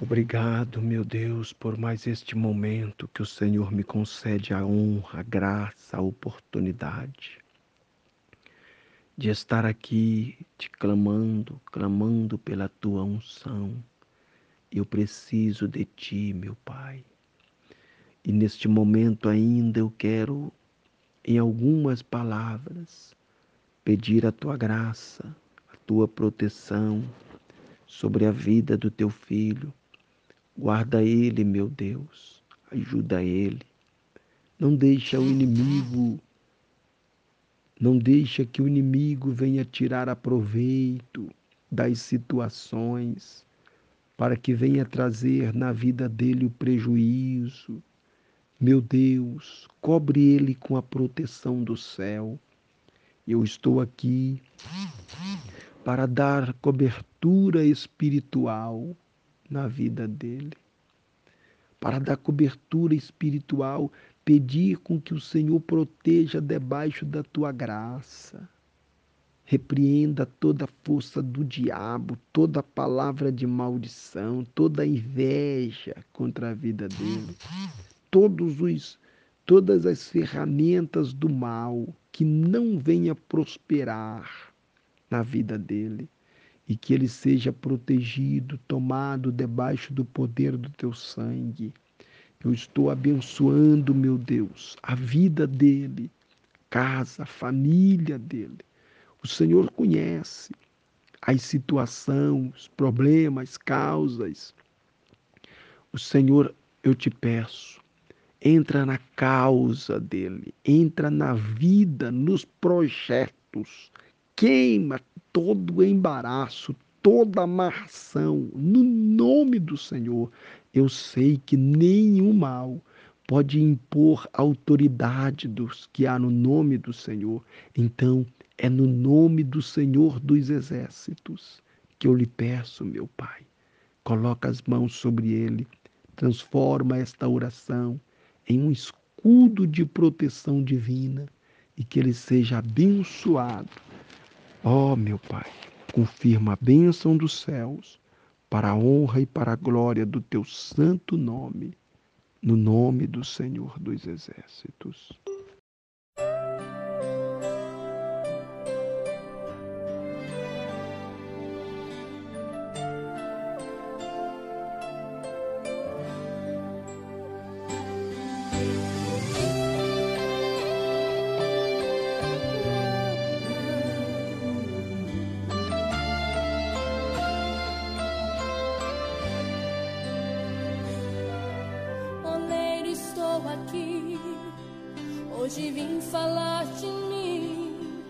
Obrigado, meu Deus, por mais este momento que o Senhor me concede a honra, a graça, a oportunidade de estar aqui te clamando, clamando pela tua unção. Eu preciso de ti, meu Pai. E neste momento ainda eu quero, em algumas palavras, pedir a tua graça, a tua proteção sobre a vida do teu filho Guarda ele, meu Deus. Ajuda ele. Não deixa o inimigo não deixa que o inimigo venha tirar aproveito das situações para que venha trazer na vida dele o prejuízo. Meu Deus, cobre ele com a proteção do céu. Eu estou aqui para dar cobertura espiritual na vida dele. Para dar cobertura espiritual, pedir com que o Senhor proteja debaixo da tua graça. Repreenda toda a força do diabo, toda palavra de maldição, toda inveja contra a vida dele. Todos os todas as ferramentas do mal que não venha prosperar na vida dele e que ele seja protegido, tomado debaixo do poder do teu sangue. Eu estou abençoando, meu Deus, a vida dele, casa, família dele. O Senhor conhece as situações, problemas, causas. O Senhor, eu te peço, entra na causa dele, entra na vida, nos projetos, queima todo o embaraço, toda amarração, no nome do Senhor. Eu sei que nenhum mal pode impor autoridade dos que há no nome do Senhor. Então, é no nome do Senhor dos exércitos que eu lhe peço, meu Pai. Coloca as mãos sobre ele, transforma esta oração em um escudo de proteção divina e que ele seja abençoado Ó oh, meu Pai, confirma a bênção dos céus para a honra e para a glória do teu santo nome, no nome do Senhor dos Exércitos. Hoje vim falar de mim.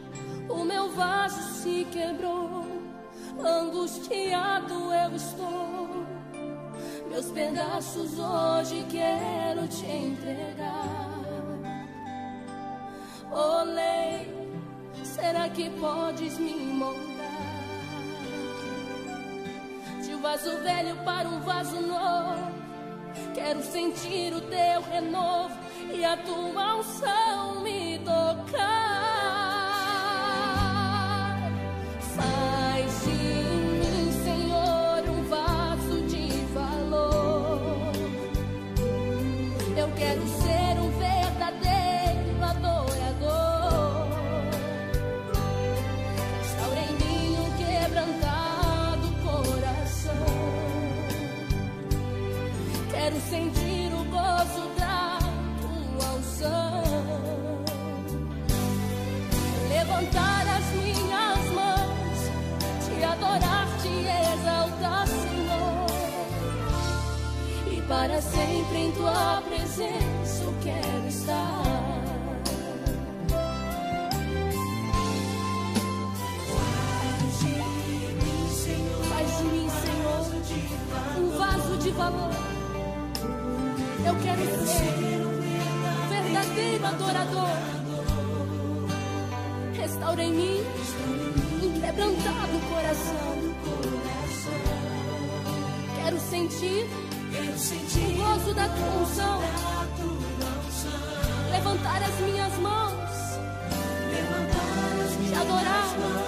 O meu vaso se quebrou, angustiado eu estou. Meus pedaços hoje quero te entregar. Olê, será que podes me moldar? De um vaso velho para um vaso novo, quero sentir o teu renovo e a tua unção me tocar. Faz de mim, Senhor, um vaso de valor. Eu quero ser um verdadeiro adorador. Restaura em mim um quebrantado coração. Quero sentir o gozo para sempre em tua presença eu quero estar. Faz de mim, Senhor, um vaso de valor. Eu quero ser verdadeiro adorador restaura em mim um quebrantado coração. O gozo da tua unção. Levantar as minhas mãos, te adorar,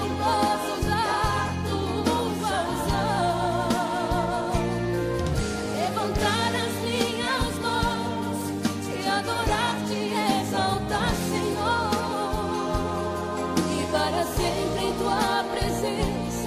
sempre em tua presença